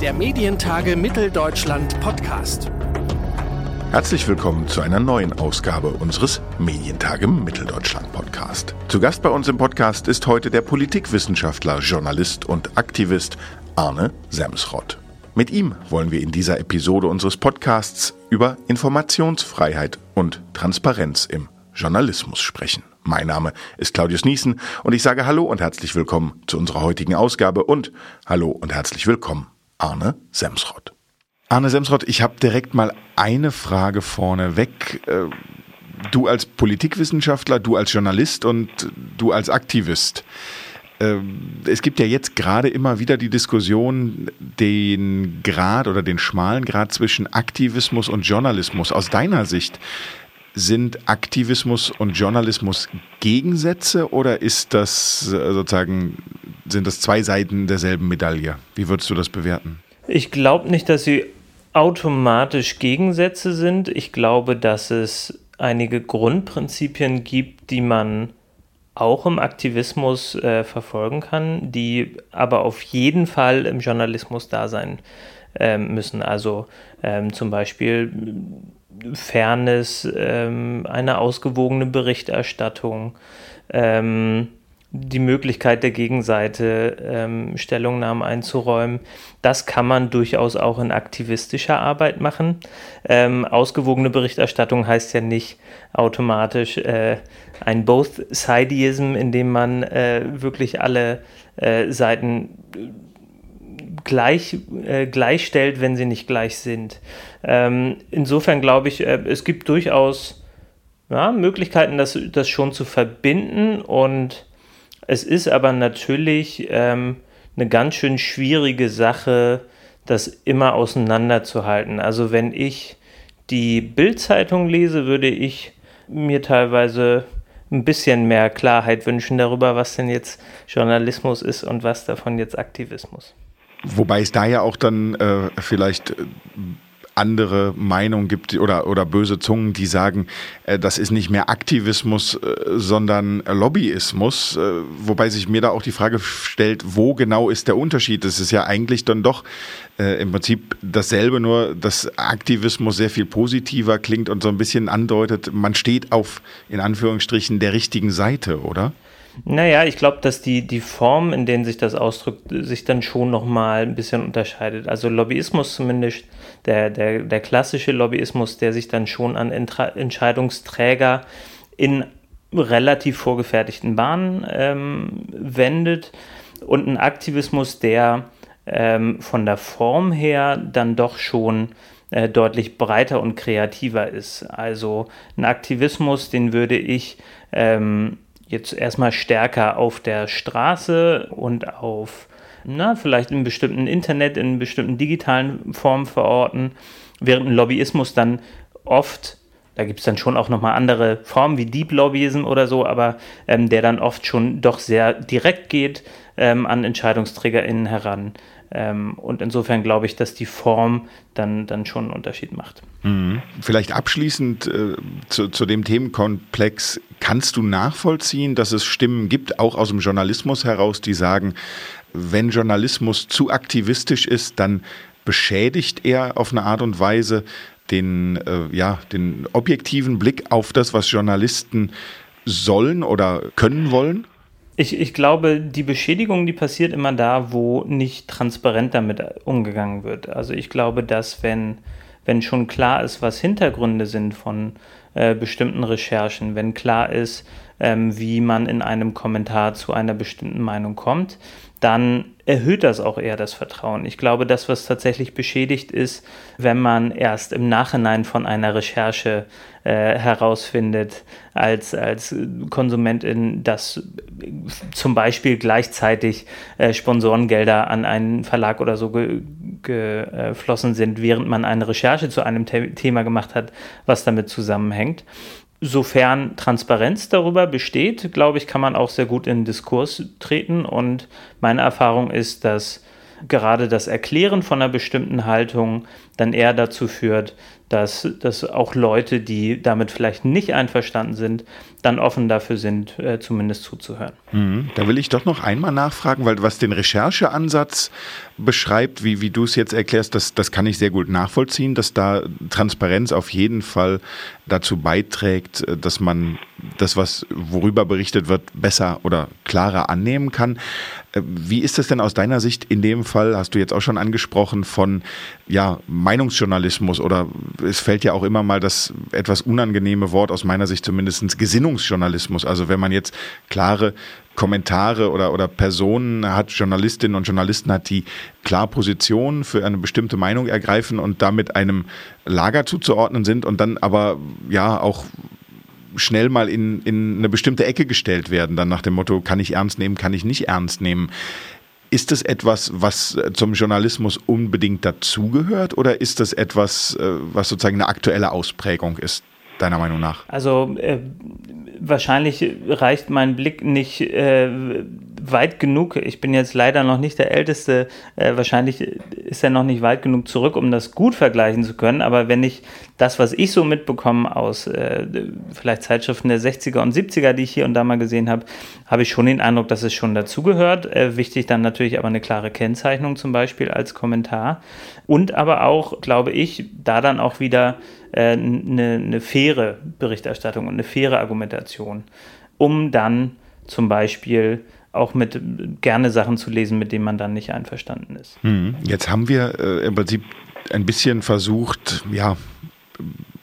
der Medientage Mitteldeutschland Podcast. Herzlich willkommen zu einer neuen Ausgabe unseres Medientage Mitteldeutschland Podcast. Zu Gast bei uns im Podcast ist heute der Politikwissenschaftler, Journalist und Aktivist Arne Semsrott. Mit ihm wollen wir in dieser Episode unseres Podcasts über Informationsfreiheit und Transparenz im Journalismus sprechen. Mein Name ist Claudius Niesen und ich sage Hallo und herzlich willkommen zu unserer heutigen Ausgabe und Hallo und herzlich willkommen Arne Semsrott. Arne Semsrott, ich habe direkt mal eine Frage vorneweg. Äh, du als Politikwissenschaftler, du als Journalist und du als Aktivist. Ähm, es gibt ja jetzt gerade immer wieder die Diskussion, den Grad oder den schmalen Grad zwischen Aktivismus und Journalismus. Aus deiner Sicht, sind Aktivismus und Journalismus Gegensätze oder ist das äh, sozusagen, sind das zwei Seiten derselben Medaille? Wie würdest du das bewerten? Ich glaube nicht, dass sie automatisch Gegensätze sind. Ich glaube, dass es einige Grundprinzipien gibt, die man auch im Aktivismus äh, verfolgen kann, die aber auf jeden Fall im Journalismus da sein äh, müssen. Also ähm, zum Beispiel Fairness, ähm, eine ausgewogene Berichterstattung, ähm, die Möglichkeit der Gegenseite ähm, Stellungnahmen einzuräumen. Das kann man durchaus auch in aktivistischer Arbeit machen. Ähm, ausgewogene Berichterstattung heißt ja nicht automatisch äh, ein Both-Sideism, in dem man äh, wirklich alle äh, Seiten gleich, äh, gleichstellt, wenn sie nicht gleich sind. Ähm, insofern glaube ich, äh, es gibt durchaus ja, Möglichkeiten, das, das schon zu verbinden und es ist aber natürlich ähm, eine ganz schön schwierige Sache, das immer auseinanderzuhalten. Also wenn ich die Bildzeitung lese, würde ich mir teilweise ein bisschen mehr Klarheit wünschen darüber, was denn jetzt Journalismus ist und was davon jetzt Aktivismus. Wobei es da ja auch dann äh, vielleicht äh, andere Meinungen gibt oder, oder böse Zungen, die sagen, äh, das ist nicht mehr Aktivismus, äh, sondern Lobbyismus. Äh, wobei sich mir da auch die Frage stellt, wo genau ist der Unterschied? Das ist ja eigentlich dann doch äh, im Prinzip dasselbe, nur dass Aktivismus sehr viel positiver klingt und so ein bisschen andeutet, man steht auf, in Anführungsstrichen, der richtigen Seite, oder? Naja, ich glaube, dass die, die Form, in denen sich das ausdrückt, sich dann schon nochmal ein bisschen unterscheidet. Also Lobbyismus zumindest, der, der, der klassische Lobbyismus, der sich dann schon an Entra Entscheidungsträger in relativ vorgefertigten Bahnen ähm, wendet und ein Aktivismus, der ähm, von der Form her dann doch schon äh, deutlich breiter und kreativer ist. Also ein Aktivismus, den würde ich ähm, jetzt erstmal stärker auf der Straße und auf, na, vielleicht in bestimmten Internet, in bestimmten digitalen Formen verorten, während ein Lobbyismus dann oft da gibt es dann schon auch nochmal andere Formen wie Deep Lobbyism oder so, aber ähm, der dann oft schon doch sehr direkt geht ähm, an EntscheidungsträgerInnen heran. Ähm, und insofern glaube ich, dass die Form dann, dann schon einen Unterschied macht. Mhm. Vielleicht abschließend äh, zu, zu dem Themenkomplex, kannst du nachvollziehen, dass es Stimmen gibt, auch aus dem Journalismus heraus, die sagen, wenn Journalismus zu aktivistisch ist, dann beschädigt er auf eine Art und Weise den, äh, ja, den objektiven Blick auf das, was Journalisten sollen oder können wollen? Ich, ich glaube, die Beschädigung, die passiert immer da, wo nicht transparent damit umgegangen wird. Also ich glaube, dass wenn, wenn schon klar ist, was Hintergründe sind von äh, bestimmten Recherchen, wenn klar ist, ähm, wie man in einem Kommentar zu einer bestimmten Meinung kommt, dann erhöht das auch eher das Vertrauen. Ich glaube, das, was tatsächlich beschädigt ist, wenn man erst im Nachhinein von einer Recherche äh, herausfindet, als, als Konsumentin, dass zum Beispiel gleichzeitig äh, Sponsorengelder an einen Verlag oder so ge geflossen sind, während man eine Recherche zu einem The Thema gemacht hat, was damit zusammenhängt. Sofern Transparenz darüber besteht, glaube ich, kann man auch sehr gut in Diskurs treten. Und meine Erfahrung ist, dass gerade das Erklären von einer bestimmten Haltung dann eher dazu führt, dass, dass auch Leute, die damit vielleicht nicht einverstanden sind, dann offen dafür sind, äh, zumindest zuzuhören. Mhm. Da will ich doch noch einmal nachfragen, weil was den Rechercheansatz beschreibt, wie, wie du es jetzt erklärst, das, das kann ich sehr gut nachvollziehen, dass da Transparenz auf jeden Fall dazu beiträgt, äh, dass man das, was worüber berichtet wird, besser oder klarer annehmen kann. Äh, wie ist es denn aus deiner Sicht in dem Fall, hast du jetzt auch schon angesprochen, von ja, Meinungsjournalismus oder es fällt ja auch immer mal das etwas unangenehme Wort aus meiner Sicht zumindest Gesinnungsjournalismus. Also wenn man jetzt klare Kommentare oder, oder Personen hat, Journalistinnen und Journalisten hat, die klar Positionen für eine bestimmte Meinung ergreifen und damit einem Lager zuzuordnen sind und dann aber ja auch schnell mal in, in eine bestimmte Ecke gestellt werden, dann nach dem Motto, kann ich ernst nehmen, kann ich nicht ernst nehmen. Ist das etwas, was zum Journalismus unbedingt dazugehört oder ist das etwas, äh, was sozusagen eine aktuelle Ausprägung ist, deiner Meinung nach? Also äh, wahrscheinlich reicht mein Blick nicht äh, weit genug. Ich bin jetzt leider noch nicht der Älteste. Äh, wahrscheinlich ist er noch nicht weit genug zurück, um das gut vergleichen zu können. Aber wenn ich das, was ich so mitbekomme aus äh, vielleicht Zeitschriften der 60er und 70er, die ich hier und da mal gesehen habe, habe ich schon den Eindruck, dass es schon dazugehört. Äh, wichtig dann natürlich aber eine klare Kennzeichnung zum Beispiel als Kommentar. Und aber auch, glaube ich, da dann auch wieder eine, eine faire Berichterstattung und eine faire Argumentation, um dann zum Beispiel auch mit gerne Sachen zu lesen, mit denen man dann nicht einverstanden ist. Hm. Jetzt haben wir äh, im Prinzip ein bisschen versucht, ja,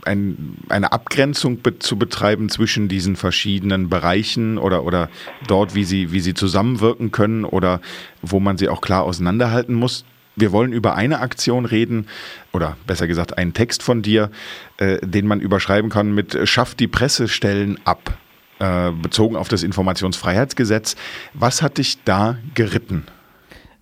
ein, eine Abgrenzung be zu betreiben zwischen diesen verschiedenen Bereichen oder, oder dort, wie sie, wie sie zusammenwirken können oder wo man sie auch klar auseinanderhalten muss. Wir wollen über eine Aktion reden oder besser gesagt einen Text von dir, äh, den man überschreiben kann mit Schafft die Pressestellen ab. Äh, bezogen auf das Informationsfreiheitsgesetz. Was hat dich da geritten?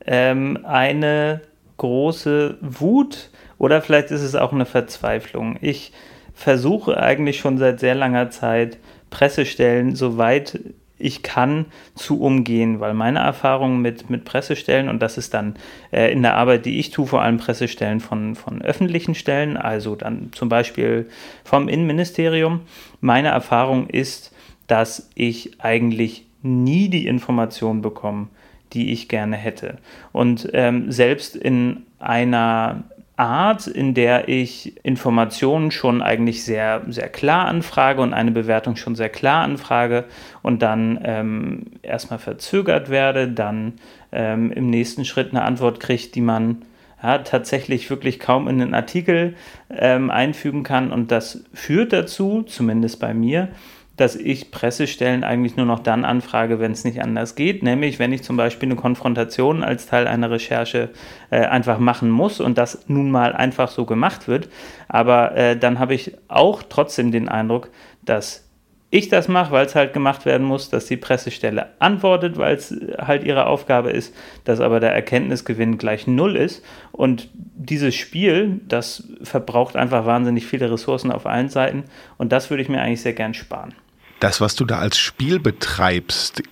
Ähm, eine große Wut oder vielleicht ist es auch eine Verzweiflung. Ich versuche eigentlich schon seit sehr langer Zeit Pressestellen so weit ich kann zu umgehen, weil meine Erfahrung mit, mit Pressestellen, und das ist dann äh, in der Arbeit, die ich tue, vor allem Pressestellen von, von öffentlichen Stellen, also dann zum Beispiel vom Innenministerium, meine Erfahrung ist, dass ich eigentlich nie die Information bekomme, die ich gerne hätte. Und ähm, selbst in einer Art, in der ich Informationen schon eigentlich sehr, sehr klar anfrage und eine Bewertung schon sehr klar anfrage und dann ähm, erstmal verzögert werde, dann ähm, im nächsten Schritt eine Antwort kriege, die man ja, tatsächlich wirklich kaum in den Artikel ähm, einfügen kann. Und das führt dazu, zumindest bei mir, dass ich Pressestellen eigentlich nur noch dann anfrage, wenn es nicht anders geht, nämlich wenn ich zum Beispiel eine Konfrontation als Teil einer Recherche äh, einfach machen muss und das nun mal einfach so gemacht wird. Aber äh, dann habe ich auch trotzdem den Eindruck, dass ich das mache, weil es halt gemacht werden muss, dass die Pressestelle antwortet, weil es halt ihre Aufgabe ist, dass aber der Erkenntnisgewinn gleich null ist. Und dieses Spiel, das verbraucht einfach wahnsinnig viele Ressourcen auf allen Seiten. Und das würde ich mir eigentlich sehr gern sparen. Das, was du da als Spiel betreibst,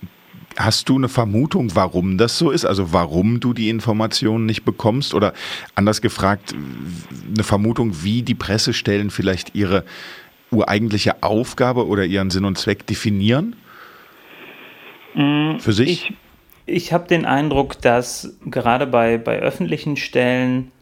Hast du eine Vermutung, warum das so ist? Also warum du die Informationen nicht bekommst? Oder anders gefragt, eine Vermutung, wie die Pressestellen vielleicht ihre ureigentliche Aufgabe oder ihren Sinn und Zweck definieren? Mm, Für sich? Ich, ich habe den Eindruck, dass gerade bei, bei öffentlichen Stellen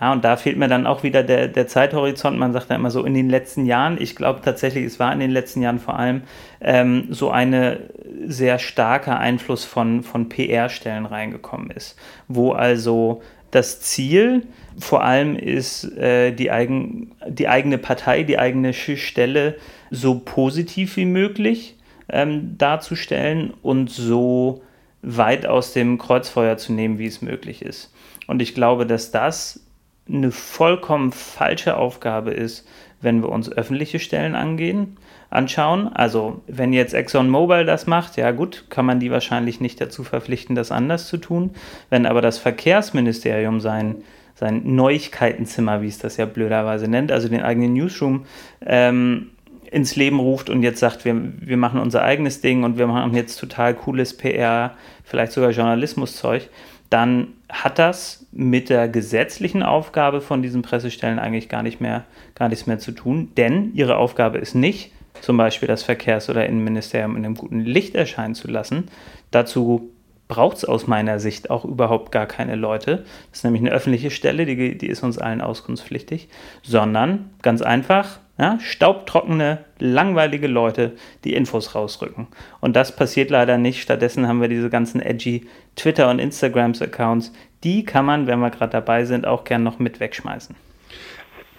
ja, und da fehlt mir dann auch wieder der, der Zeithorizont. Man sagt ja immer so in den letzten Jahren. Ich glaube tatsächlich, es war in den letzten Jahren vor allem ähm, so ein sehr starker Einfluss von, von PR-Stellen reingekommen ist, wo also das Ziel vor allem ist, äh, die, eigen, die eigene Partei, die eigene Stelle so positiv wie möglich ähm, darzustellen und so weit aus dem Kreuzfeuer zu nehmen, wie es möglich ist. Und ich glaube, dass das eine vollkommen falsche Aufgabe ist, wenn wir uns öffentliche Stellen angehen, anschauen. Also wenn jetzt ExxonMobil das macht, ja gut, kann man die wahrscheinlich nicht dazu verpflichten, das anders zu tun. Wenn aber das Verkehrsministerium sein, sein Neuigkeitenzimmer, wie es das ja blöderweise nennt, also den eigenen Newsroom, ähm, ins Leben ruft und jetzt sagt, wir, wir machen unser eigenes Ding und wir machen jetzt total cooles PR, vielleicht sogar Journalismuszeug, dann hat das mit der gesetzlichen Aufgabe von diesen Pressestellen eigentlich gar nicht mehr, gar nichts mehr zu tun, denn ihre Aufgabe ist nicht, zum Beispiel das Verkehrs- oder Innenministerium in einem guten Licht erscheinen zu lassen. Dazu braucht es aus meiner Sicht auch überhaupt gar keine Leute. Das ist nämlich eine öffentliche Stelle, die, die ist uns allen auskunftspflichtig, sondern ganz einfach, ja, staubtrockene, langweilige Leute, die Infos rausrücken. Und das passiert leider nicht. Stattdessen haben wir diese ganzen edgy Twitter- und Instagrams-Accounts. Die kann man, wenn wir gerade dabei sind, auch gern noch mit wegschmeißen.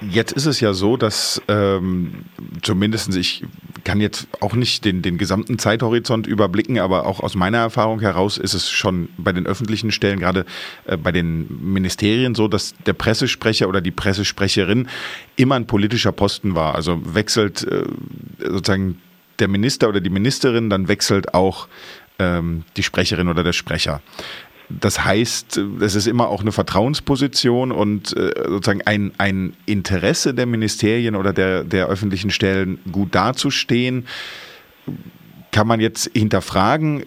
Jetzt ist es ja so, dass ähm, zumindest ich kann jetzt auch nicht den, den gesamten Zeithorizont überblicken, aber auch aus meiner Erfahrung heraus ist es schon bei den öffentlichen Stellen, gerade äh, bei den Ministerien so, dass der Pressesprecher oder die Pressesprecherin immer ein politischer Posten war. Also wechselt äh, sozusagen der Minister oder die Ministerin, dann wechselt auch ähm, die Sprecherin oder der Sprecher. Das heißt, es ist immer auch eine Vertrauensposition und äh, sozusagen ein, ein Interesse der Ministerien oder der, der öffentlichen Stellen gut dazustehen. Kann man jetzt hinterfragen,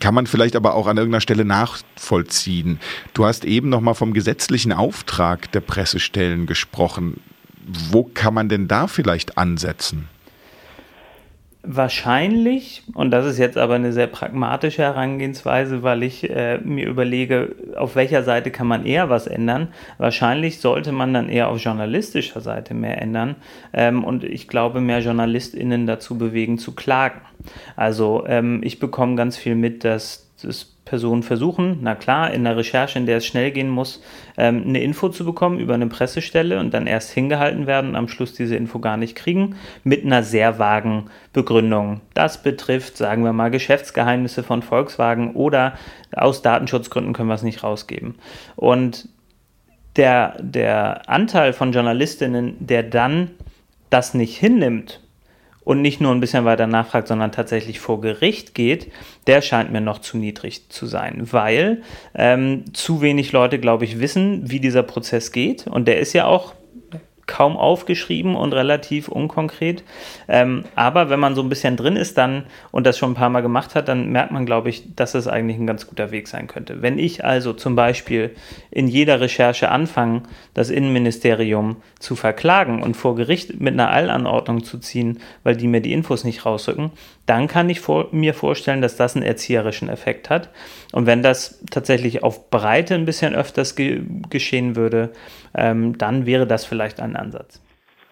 kann man vielleicht aber auch an irgendeiner Stelle nachvollziehen. Du hast eben nochmal vom gesetzlichen Auftrag der Pressestellen gesprochen. Wo kann man denn da vielleicht ansetzen? Wahrscheinlich, und das ist jetzt aber eine sehr pragmatische Herangehensweise, weil ich äh, mir überlege, auf welcher Seite kann man eher was ändern. Wahrscheinlich sollte man dann eher auf journalistischer Seite mehr ändern ähm, und ich glaube, mehr JournalistInnen dazu bewegen, zu klagen. Also ähm, ich bekomme ganz viel mit, dass es Personen versuchen, na klar, in der Recherche, in der es schnell gehen muss, ähm, eine Info zu bekommen über eine Pressestelle und dann erst hingehalten werden und am Schluss diese Info gar nicht kriegen, mit einer sehr vagen Begründung. Das betrifft, sagen wir mal, Geschäftsgeheimnisse von Volkswagen oder aus Datenschutzgründen können wir es nicht rausgeben. Und der, der Anteil von Journalistinnen, der dann das nicht hinnimmt und nicht nur ein bisschen weiter nachfragt, sondern tatsächlich vor Gericht geht, der scheint mir noch zu niedrig zu sein, weil ähm, zu wenig Leute, glaube ich, wissen, wie dieser Prozess geht. Und der ist ja auch kaum aufgeschrieben und relativ unkonkret. Ähm, aber wenn man so ein bisschen drin ist dann und das schon ein paar Mal gemacht hat, dann merkt man, glaube ich, dass es eigentlich ein ganz guter Weg sein könnte. Wenn ich also zum Beispiel in jeder Recherche anfange, das Innenministerium zu verklagen und vor Gericht mit einer Eilanordnung zu ziehen, weil die mir die Infos nicht rausrücken, dann kann ich vor, mir vorstellen, dass das einen erzieherischen Effekt hat. Und wenn das tatsächlich auf Breite ein bisschen öfters ge geschehen würde, ähm, dann wäre das vielleicht ein Ansatz.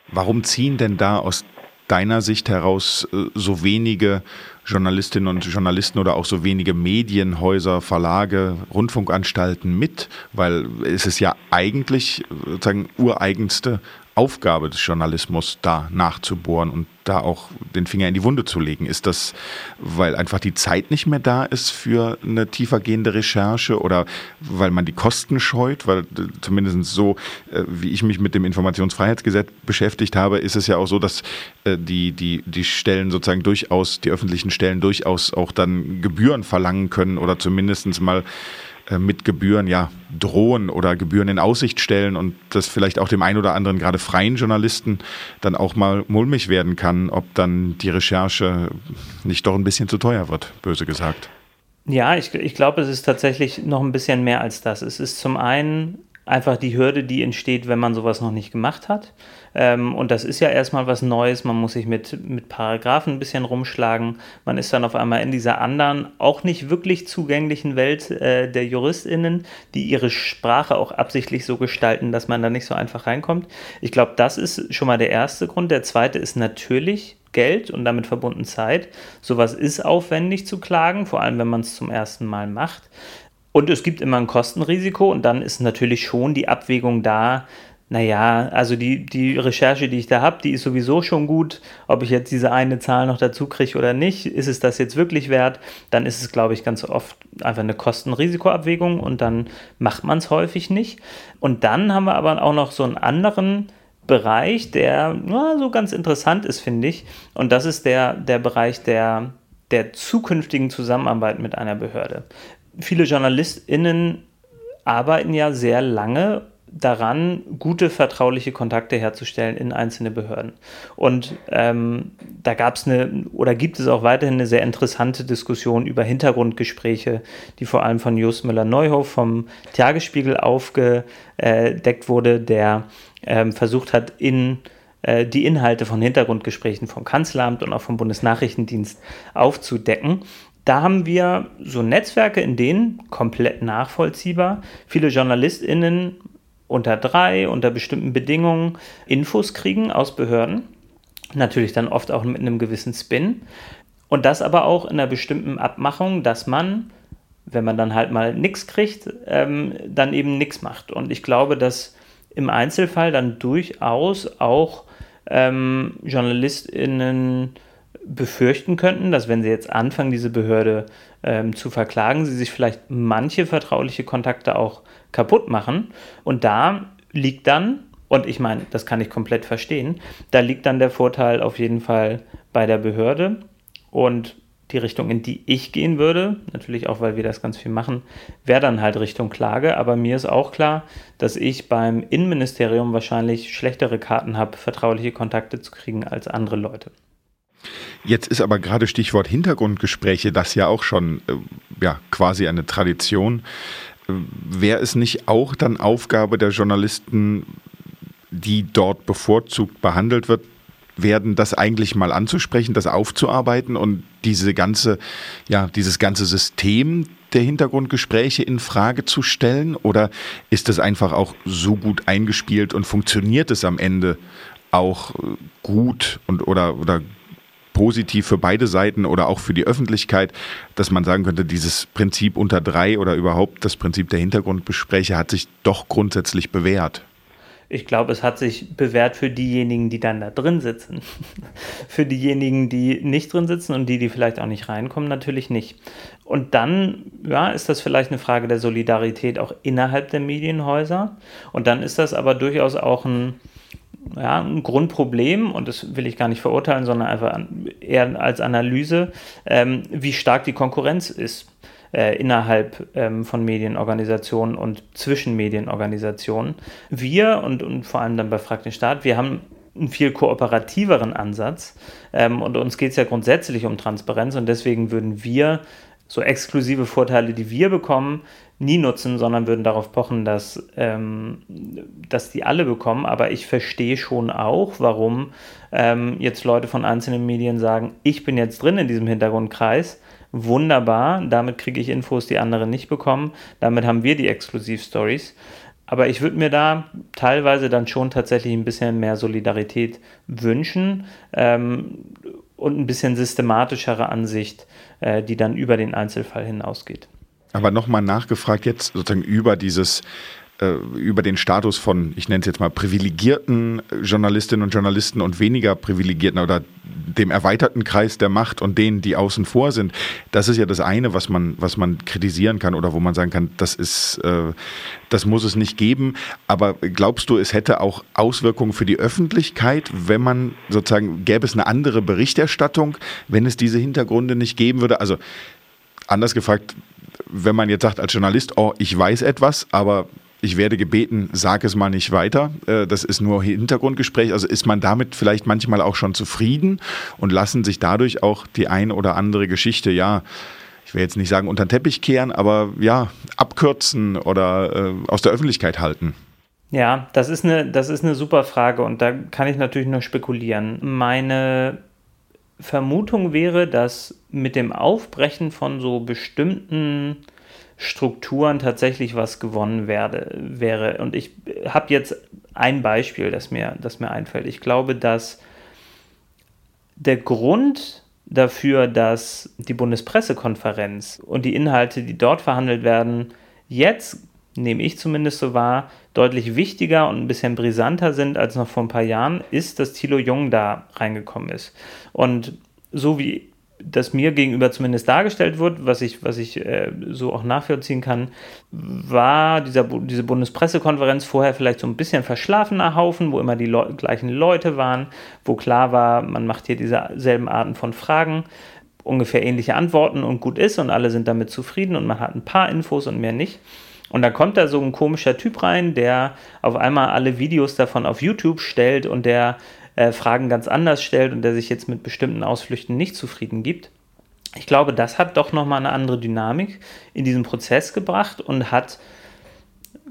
Warum ziehen denn da aus deiner Sicht heraus äh, so wenige Journalistinnen und Journalisten oder auch so wenige Medienhäuser, Verlage, Rundfunkanstalten mit? Weil es ist ja eigentlich sozusagen ureigenste Aufgabe des Journalismus, da nachzubohren und da auch den Finger in die Wunde zu legen? Ist das, weil einfach die Zeit nicht mehr da ist für eine tiefergehende Recherche oder weil man die Kosten scheut? Weil äh, zumindest so, äh, wie ich mich mit dem Informationsfreiheitsgesetz beschäftigt habe, ist es ja auch so, dass äh, die, die, die Stellen sozusagen durchaus, die öffentlichen Stellen durchaus auch dann Gebühren verlangen können oder zumindest mal mit Gebühren ja drohen oder Gebühren in Aussicht stellen und das vielleicht auch dem einen oder anderen gerade freien Journalisten dann auch mal mulmig werden kann, ob dann die Recherche nicht doch ein bisschen zu teuer wird, böse gesagt. Ja, ich, ich glaube, es ist tatsächlich noch ein bisschen mehr als das. Es ist zum einen einfach die Hürde, die entsteht, wenn man sowas noch nicht gemacht hat. Ähm, und das ist ja erstmal was Neues. Man muss sich mit, mit Paragraphen ein bisschen rumschlagen. Man ist dann auf einmal in dieser anderen, auch nicht wirklich zugänglichen Welt äh, der JuristInnen, die ihre Sprache auch absichtlich so gestalten, dass man da nicht so einfach reinkommt. Ich glaube, das ist schon mal der erste Grund. Der zweite ist natürlich Geld und damit verbunden Zeit. Sowas ist aufwendig zu klagen, vor allem wenn man es zum ersten Mal macht. Und es gibt immer ein Kostenrisiko und dann ist natürlich schon die Abwägung da, naja, also die, die Recherche, die ich da habe, die ist sowieso schon gut. Ob ich jetzt diese eine Zahl noch dazu kriege oder nicht, ist es das jetzt wirklich wert? Dann ist es, glaube ich, ganz oft einfach eine Kosten-Risiko-Abwägung und dann macht man es häufig nicht. Und dann haben wir aber auch noch so einen anderen Bereich, der na, so ganz interessant ist, finde ich. Und das ist der, der Bereich der, der zukünftigen Zusammenarbeit mit einer Behörde viele JournalistInnen arbeiten ja sehr lange daran, gute vertrauliche Kontakte herzustellen in einzelne Behörden. Und ähm, da gab es eine oder gibt es auch weiterhin eine sehr interessante Diskussion über Hintergrundgespräche, die vor allem von Just Müller-Neuhof vom Tagesspiegel aufgedeckt wurde, der ähm, versucht hat, in äh, die Inhalte von Hintergrundgesprächen vom Kanzleramt und auch vom Bundesnachrichtendienst aufzudecken. Da haben wir so Netzwerke, in denen komplett nachvollziehbar viele JournalistInnen unter drei, unter bestimmten Bedingungen Infos kriegen aus Behörden. Natürlich dann oft auch mit einem gewissen Spin. Und das aber auch in einer bestimmten Abmachung, dass man, wenn man dann halt mal nichts kriegt, ähm, dann eben nichts macht. Und ich glaube, dass im Einzelfall dann durchaus auch ähm, JournalistInnen befürchten könnten, dass wenn sie jetzt anfangen, diese Behörde ähm, zu verklagen, sie sich vielleicht manche vertrauliche Kontakte auch kaputt machen. Und da liegt dann, und ich meine, das kann ich komplett verstehen, da liegt dann der Vorteil auf jeden Fall bei der Behörde. Und die Richtung, in die ich gehen würde, natürlich auch, weil wir das ganz viel machen, wäre dann halt Richtung Klage. Aber mir ist auch klar, dass ich beim Innenministerium wahrscheinlich schlechtere Karten habe, vertrauliche Kontakte zu kriegen als andere Leute. Jetzt ist aber gerade Stichwort Hintergrundgespräche das ja auch schon äh, ja, quasi eine Tradition. Wäre es nicht auch dann Aufgabe der Journalisten, die dort bevorzugt behandelt wird, werden, das eigentlich mal anzusprechen, das aufzuarbeiten und diese ganze, ja, dieses ganze System der Hintergrundgespräche in Frage zu stellen? Oder ist das einfach auch so gut eingespielt und funktioniert es am Ende auch äh, gut und oder, oder positiv für beide Seiten oder auch für die Öffentlichkeit, dass man sagen könnte, dieses Prinzip unter drei oder überhaupt das Prinzip der Hintergrundgespräche hat sich doch grundsätzlich bewährt. Ich glaube, es hat sich bewährt für diejenigen, die dann da drin sitzen. für diejenigen, die nicht drin sitzen und die, die vielleicht auch nicht reinkommen, natürlich nicht. Und dann, ja, ist das vielleicht eine Frage der Solidarität auch innerhalb der Medienhäuser. Und dann ist das aber durchaus auch ein, ja, ein Grundproblem, und das will ich gar nicht verurteilen, sondern einfach eher als Analyse, ähm, wie stark die Konkurrenz ist äh, innerhalb ähm, von Medienorganisationen und zwischen Medienorganisationen. Wir und, und vor allem dann bei Frag den Staat, wir haben einen viel kooperativeren Ansatz ähm, und uns geht es ja grundsätzlich um Transparenz und deswegen würden wir so exklusive Vorteile, die wir bekommen, nie nutzen, sondern würden darauf pochen, dass, ähm, dass die alle bekommen. Aber ich verstehe schon auch, warum ähm, jetzt Leute von einzelnen Medien sagen, ich bin jetzt drin in diesem Hintergrundkreis. Wunderbar, damit kriege ich Infos, die andere nicht bekommen. Damit haben wir die Exklusivstories. Aber ich würde mir da teilweise dann schon tatsächlich ein bisschen mehr Solidarität wünschen ähm, und ein bisschen systematischere Ansicht, äh, die dann über den Einzelfall hinausgeht. Aber nochmal nachgefragt jetzt sozusagen über dieses äh, über den Status von, ich nenne es jetzt mal, privilegierten Journalistinnen und Journalisten und weniger privilegierten oder dem erweiterten Kreis der Macht und denen, die außen vor sind. Das ist ja das eine, was man, was man kritisieren kann oder wo man sagen kann, das ist, äh, das muss es nicht geben. Aber glaubst du, es hätte auch Auswirkungen für die Öffentlichkeit, wenn man sozusagen, gäbe es eine andere Berichterstattung, wenn es diese Hintergründe nicht geben würde? Also anders gefragt, wenn man jetzt sagt als Journalist, oh, ich weiß etwas, aber ich werde gebeten, sag es mal nicht weiter. Äh, das ist nur Hintergrundgespräch. Also ist man damit vielleicht manchmal auch schon zufrieden und lassen sich dadurch auch die ein oder andere Geschichte, ja, ich will jetzt nicht sagen unter den Teppich kehren, aber ja, abkürzen oder äh, aus der Öffentlichkeit halten. Ja, das ist, eine, das ist eine super Frage und da kann ich natürlich nur spekulieren. Meine Vermutung wäre, dass mit dem Aufbrechen von so bestimmten Strukturen tatsächlich was gewonnen werde, wäre. Und ich habe jetzt ein Beispiel, das mir, das mir einfällt. Ich glaube, dass der Grund dafür, dass die Bundespressekonferenz und die Inhalte, die dort verhandelt werden, jetzt, nehme ich zumindest so wahr, deutlich wichtiger und ein bisschen brisanter sind als noch vor ein paar Jahren, ist, dass Thilo Jung da reingekommen ist. Und so wie das mir gegenüber zumindest dargestellt wird, was ich, was ich äh, so auch nachvollziehen kann, war dieser, diese Bundespressekonferenz vorher vielleicht so ein bisschen verschlafener Haufen, wo immer die Le gleichen Leute waren, wo klar war, man macht hier dieselben Arten von Fragen, ungefähr ähnliche Antworten und gut ist und alle sind damit zufrieden und man hat ein paar Infos und mehr nicht. Und dann kommt da so ein komischer Typ rein, der auf einmal alle Videos davon auf YouTube stellt und der äh, Fragen ganz anders stellt und der sich jetzt mit bestimmten Ausflüchten nicht zufrieden gibt. Ich glaube, das hat doch nochmal eine andere Dynamik in diesen Prozess gebracht und hat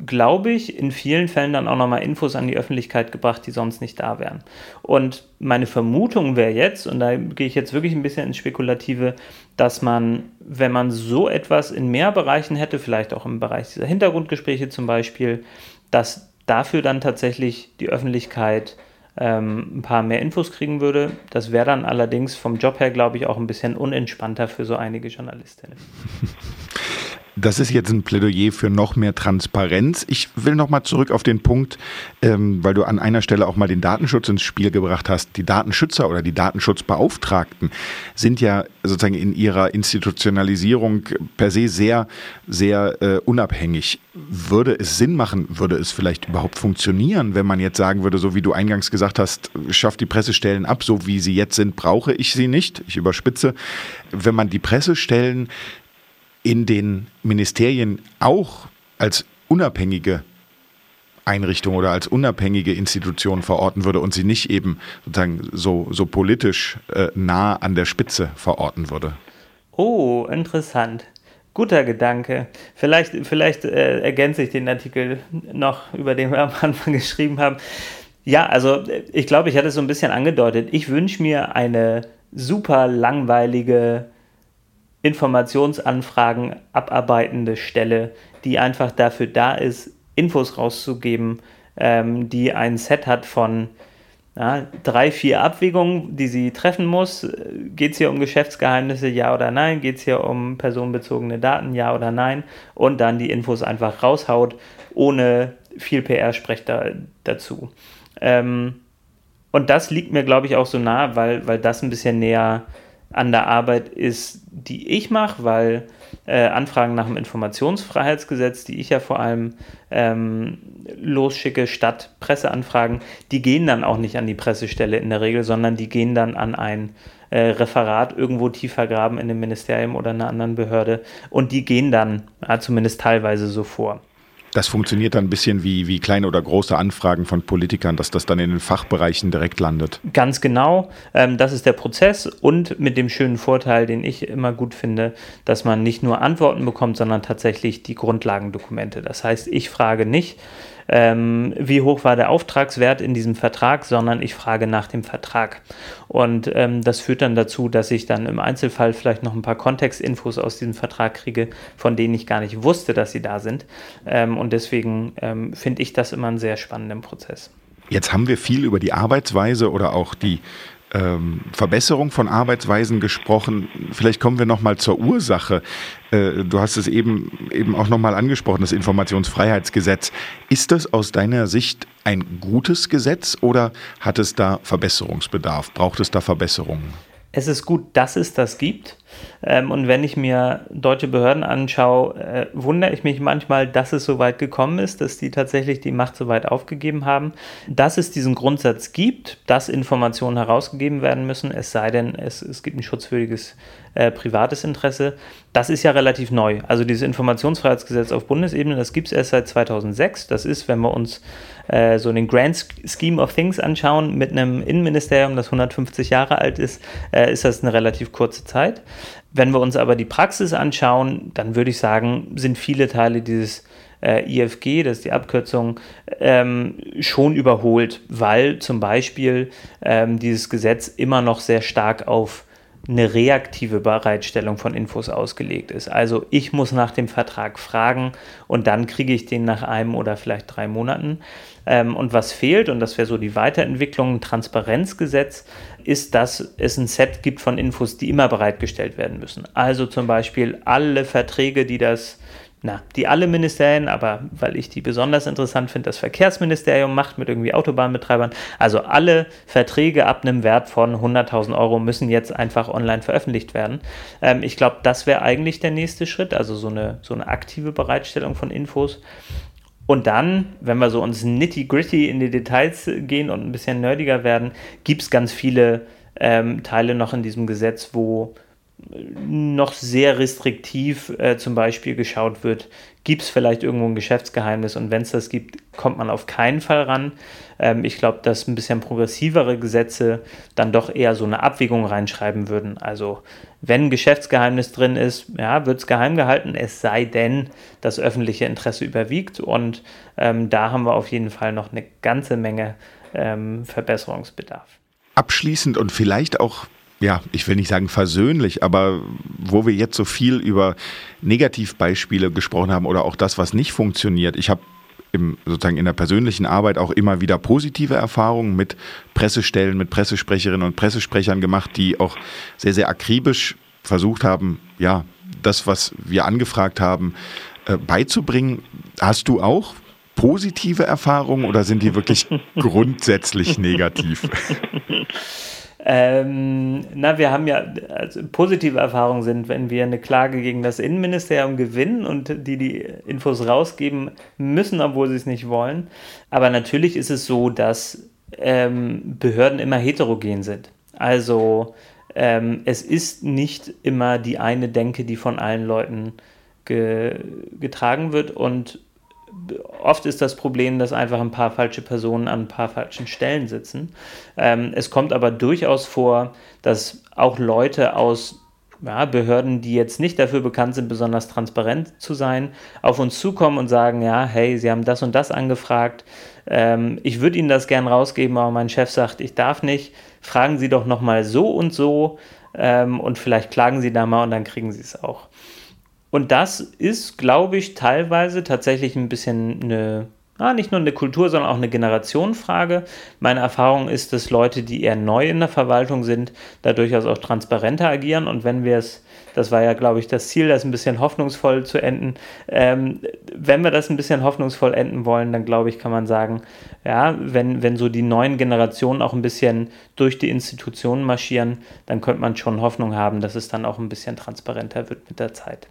glaube ich, in vielen Fällen dann auch nochmal Infos an die Öffentlichkeit gebracht, die sonst nicht da wären. Und meine Vermutung wäre jetzt, und da gehe ich jetzt wirklich ein bisschen ins Spekulative, dass man, wenn man so etwas in mehr Bereichen hätte, vielleicht auch im Bereich dieser Hintergrundgespräche zum Beispiel, dass dafür dann tatsächlich die Öffentlichkeit ähm, ein paar mehr Infos kriegen würde. Das wäre dann allerdings vom Job her, glaube ich, auch ein bisschen unentspannter für so einige Journalistinnen. Das ist jetzt ein Plädoyer für noch mehr Transparenz. Ich will noch mal zurück auf den Punkt, ähm, weil du an einer Stelle auch mal den Datenschutz ins Spiel gebracht hast. Die Datenschützer oder die Datenschutzbeauftragten sind ja sozusagen in ihrer Institutionalisierung per se sehr, sehr äh, unabhängig. Würde es Sinn machen, würde es vielleicht überhaupt funktionieren, wenn man jetzt sagen würde, so wie du eingangs gesagt hast, schafft die Pressestellen ab, so wie sie jetzt sind, brauche ich sie nicht. Ich überspitze. Wenn man die Pressestellen in den Ministerien auch als unabhängige Einrichtung oder als unabhängige Institution verorten würde und sie nicht eben sozusagen so, so politisch äh, nah an der Spitze verorten würde. Oh, interessant. Guter Gedanke. Vielleicht, vielleicht äh, ergänze ich den Artikel noch, über den wir am Anfang geschrieben haben. Ja, also ich glaube, ich hatte es so ein bisschen angedeutet. Ich wünsche mir eine super langweilige Informationsanfragen abarbeitende Stelle, die einfach dafür da ist, Infos rauszugeben, ähm, die ein Set hat von ja, drei, vier Abwägungen, die sie treffen muss. Geht es hier um Geschäftsgeheimnisse, ja oder nein? Geht es hier um personenbezogene Daten, ja oder nein? Und dann die Infos einfach raushaut, ohne viel PR-Sprech da, dazu. Ähm, und das liegt mir, glaube ich, auch so nah, weil, weil das ein bisschen näher an der Arbeit ist, die ich mache, weil äh, Anfragen nach dem Informationsfreiheitsgesetz, die ich ja vor allem ähm, losschicke, statt Presseanfragen, die gehen dann auch nicht an die Pressestelle in der Regel, sondern die gehen dann an ein äh, Referat irgendwo tiefer graben in einem Ministerium oder einer anderen Behörde und die gehen dann ja, zumindest teilweise so vor. Das funktioniert dann ein bisschen wie, wie kleine oder große Anfragen von Politikern, dass das dann in den Fachbereichen direkt landet. Ganz genau. Ähm, das ist der Prozess und mit dem schönen Vorteil, den ich immer gut finde, dass man nicht nur Antworten bekommt, sondern tatsächlich die Grundlagendokumente. Das heißt, ich frage nicht, ähm, wie hoch war der Auftragswert in diesem Vertrag, sondern ich frage nach dem Vertrag. Und ähm, das führt dann dazu, dass ich dann im Einzelfall vielleicht noch ein paar Kontextinfos aus diesem Vertrag kriege, von denen ich gar nicht wusste, dass sie da sind. Ähm, und deswegen ähm, finde ich das immer einen sehr spannenden Prozess. Jetzt haben wir viel über die Arbeitsweise oder auch die ähm, Verbesserung von Arbeitsweisen gesprochen. Vielleicht kommen wir noch mal zur Ursache. Äh, du hast es eben eben auch noch mal angesprochen, das Informationsfreiheitsgesetz. Ist das aus deiner Sicht ein gutes Gesetz oder hat es da Verbesserungsbedarf? Braucht es da Verbesserungen? es ist gut, dass es das gibt. Ähm, und wenn ich mir deutsche Behörden anschaue, äh, wundere ich mich manchmal, dass es so weit gekommen ist, dass die tatsächlich die Macht so weit aufgegeben haben. Dass es diesen Grundsatz gibt, dass Informationen herausgegeben werden müssen, es sei denn, es, es gibt ein schutzwürdiges äh, privates Interesse, das ist ja relativ neu. Also dieses Informationsfreiheitsgesetz auf Bundesebene, das gibt es erst seit 2006. Das ist, wenn wir uns äh, so den Grand Scheme of Things anschauen, mit einem Innenministerium, das 150 Jahre alt ist, äh, ist das eine relativ kurze Zeit. Wenn wir uns aber die Praxis anschauen, dann würde ich sagen, sind viele Teile dieses äh, IFG, das ist die Abkürzung, ähm, schon überholt, weil zum Beispiel ähm, dieses Gesetz immer noch sehr stark auf eine reaktive Bereitstellung von Infos ausgelegt ist. Also ich muss nach dem Vertrag fragen und dann kriege ich den nach einem oder vielleicht drei Monaten. Ähm, und was fehlt, und das wäre so die Weiterentwicklung, ein Transparenzgesetz, ist, dass es ein Set gibt von Infos, die immer bereitgestellt werden müssen. Also zum Beispiel alle Verträge, die das na, die alle Ministerien, aber weil ich die besonders interessant finde, das Verkehrsministerium macht mit irgendwie Autobahnbetreibern. Also alle Verträge ab einem Wert von 100.000 Euro müssen jetzt einfach online veröffentlicht werden. Ähm, ich glaube, das wäre eigentlich der nächste Schritt, also so eine, so eine aktive Bereitstellung von Infos. Und dann, wenn wir so uns nitty-gritty in die Details gehen und ein bisschen nerdiger werden, gibt es ganz viele ähm, Teile noch in diesem Gesetz, wo noch sehr restriktiv äh, zum Beispiel geschaut wird, gibt es vielleicht irgendwo ein Geschäftsgeheimnis und wenn es das gibt, kommt man auf keinen Fall ran. Ähm, ich glaube, dass ein bisschen progressivere Gesetze dann doch eher so eine Abwägung reinschreiben würden. Also wenn ein Geschäftsgeheimnis drin ist, ja, wird es geheim gehalten, es sei denn, das öffentliche Interesse überwiegt und ähm, da haben wir auf jeden Fall noch eine ganze Menge ähm, Verbesserungsbedarf. Abschließend und vielleicht auch ja, ich will nicht sagen versöhnlich, aber wo wir jetzt so viel über Negativbeispiele gesprochen haben oder auch das, was nicht funktioniert. Ich habe im, sozusagen in der persönlichen Arbeit auch immer wieder positive Erfahrungen mit Pressestellen, mit Pressesprecherinnen und Pressesprechern gemacht, die auch sehr, sehr akribisch versucht haben, ja, das, was wir angefragt haben, äh, beizubringen. Hast du auch positive Erfahrungen oder sind die wirklich grundsätzlich negativ? Ähm, na, wir haben ja, also positive Erfahrungen sind, wenn wir eine Klage gegen das Innenministerium gewinnen und die die Infos rausgeben müssen, obwohl sie es nicht wollen. Aber natürlich ist es so, dass ähm, Behörden immer heterogen sind. Also ähm, es ist nicht immer die eine Denke, die von allen Leuten ge getragen wird und oft ist das Problem, dass einfach ein paar falsche Personen an ein paar falschen Stellen sitzen. Ähm, es kommt aber durchaus vor, dass auch Leute aus ja, Behörden, die jetzt nicht dafür bekannt sind, besonders transparent zu sein, auf uns zukommen und sagen, ja, hey, Sie haben das und das angefragt, ähm, ich würde Ihnen das gern rausgeben, aber mein Chef sagt, ich darf nicht, fragen Sie doch nochmal so und so ähm, und vielleicht klagen Sie da mal und dann kriegen Sie es auch. Und das ist, glaube ich, teilweise tatsächlich ein bisschen eine, ah, nicht nur eine Kultur, sondern auch eine Generationenfrage. Meine Erfahrung ist, dass Leute, die eher neu in der Verwaltung sind, da durchaus auch transparenter agieren. Und wenn wir es, das war ja, glaube ich, das Ziel, das ein bisschen hoffnungsvoll zu enden, ähm, wenn wir das ein bisschen hoffnungsvoll enden wollen, dann glaube ich, kann man sagen, ja, wenn, wenn so die neuen Generationen auch ein bisschen durch die Institutionen marschieren, dann könnte man schon Hoffnung haben, dass es dann auch ein bisschen transparenter wird mit der Zeit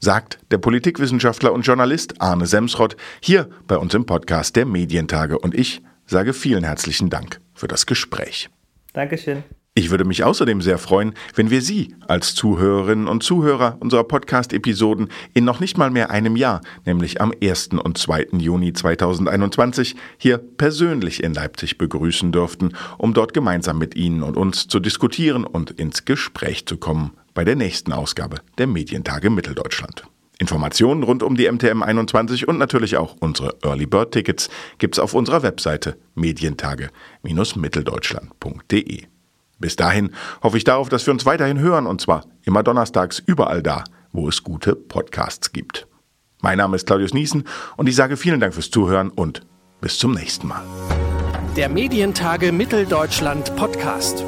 sagt der Politikwissenschaftler und Journalist Arne Semsrott hier bei uns im Podcast der Medientage. Und ich sage vielen herzlichen Dank für das Gespräch. Dankeschön. Ich würde mich außerdem sehr freuen, wenn wir Sie als Zuhörerinnen und Zuhörer unserer Podcast-Episoden in noch nicht mal mehr einem Jahr, nämlich am 1. und 2. Juni 2021, hier persönlich in Leipzig begrüßen dürften, um dort gemeinsam mit Ihnen und uns zu diskutieren und ins Gespräch zu kommen bei der nächsten Ausgabe der Medientage Mitteldeutschland. Informationen rund um die MTM 21 und natürlich auch unsere Early Bird Tickets gibt's auf unserer Webseite medientage-mitteldeutschland.de. Bis dahin hoffe ich darauf, dass wir uns weiterhin hören und zwar immer donnerstags überall da, wo es gute Podcasts gibt. Mein Name ist Claudius Niesen und ich sage vielen Dank fürs Zuhören und bis zum nächsten Mal. Der Medientage Mitteldeutschland Podcast.